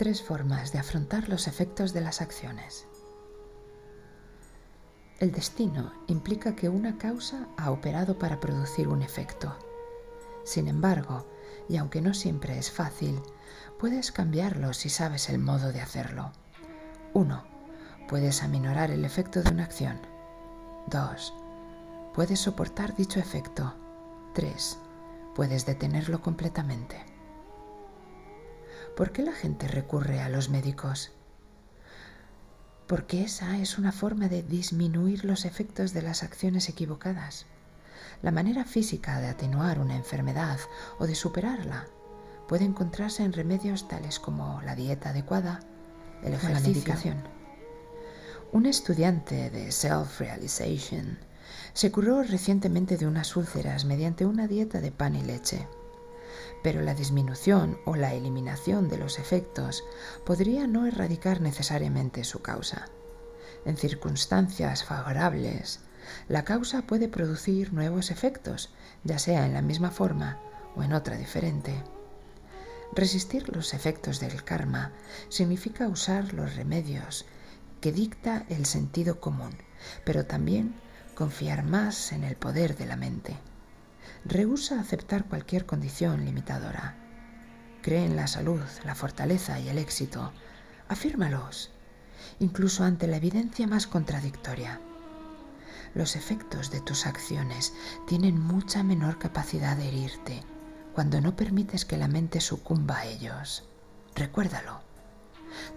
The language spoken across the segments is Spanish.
tres formas de afrontar los efectos de las acciones. El destino implica que una causa ha operado para producir un efecto. Sin embargo, y aunque no siempre es fácil, puedes cambiarlo si sabes el modo de hacerlo. 1. Puedes aminorar el efecto de una acción. 2. Puedes soportar dicho efecto. 3. Puedes detenerlo completamente. ¿Por qué la gente recurre a los médicos? Porque esa es una forma de disminuir los efectos de las acciones equivocadas. La manera física de atenuar una enfermedad o de superarla puede encontrarse en remedios tales como la dieta adecuada, el ejercicio, la medicación. Un estudiante de Self-Realization se curó recientemente de unas úlceras mediante una dieta de pan y leche pero la disminución o la eliminación de los efectos podría no erradicar necesariamente su causa. En circunstancias favorables, la causa puede producir nuevos efectos, ya sea en la misma forma o en otra diferente. Resistir los efectos del karma significa usar los remedios que dicta el sentido común, pero también confiar más en el poder de la mente. Rehúsa aceptar cualquier condición limitadora. Cree en la salud, la fortaleza y el éxito. Afírmalos, incluso ante la evidencia más contradictoria. Los efectos de tus acciones tienen mucha menor capacidad de herirte cuando no permites que la mente sucumba a ellos. Recuérdalo.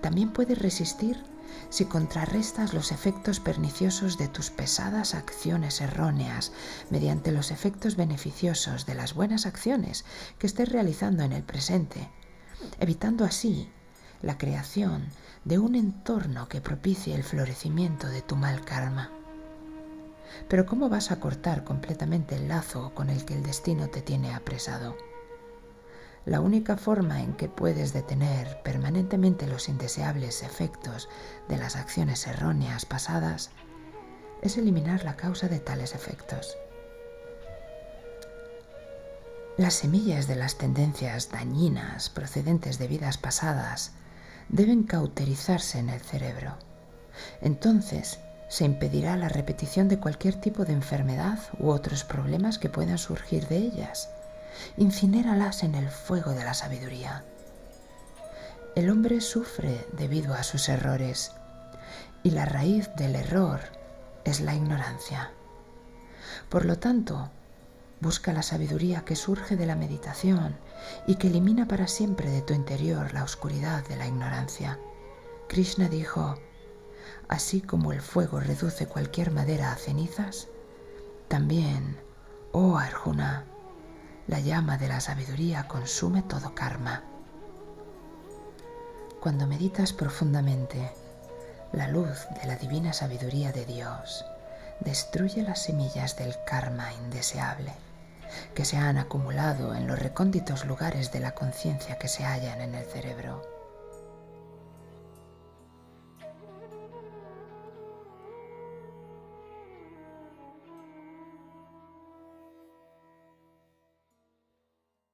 También puedes resistir si contrarrestas los efectos perniciosos de tus pesadas acciones erróneas mediante los efectos beneficiosos de las buenas acciones que estés realizando en el presente, evitando así la creación de un entorno que propicie el florecimiento de tu mal karma. Pero ¿cómo vas a cortar completamente el lazo con el que el destino te tiene apresado? La única forma en que puedes detener permanentemente los indeseables efectos de las acciones erróneas pasadas es eliminar la causa de tales efectos. Las semillas de las tendencias dañinas procedentes de vidas pasadas deben cauterizarse en el cerebro. Entonces se impedirá la repetición de cualquier tipo de enfermedad u otros problemas que puedan surgir de ellas incinéralas en el fuego de la sabiduría. El hombre sufre debido a sus errores y la raíz del error es la ignorancia. Por lo tanto, busca la sabiduría que surge de la meditación y que elimina para siempre de tu interior la oscuridad de la ignorancia. Krishna dijo, así como el fuego reduce cualquier madera a cenizas, también, oh Arjuna, la llama de la sabiduría consume todo karma. Cuando meditas profundamente, la luz de la divina sabiduría de Dios destruye las semillas del karma indeseable que se han acumulado en los recónditos lugares de la conciencia que se hallan en el cerebro.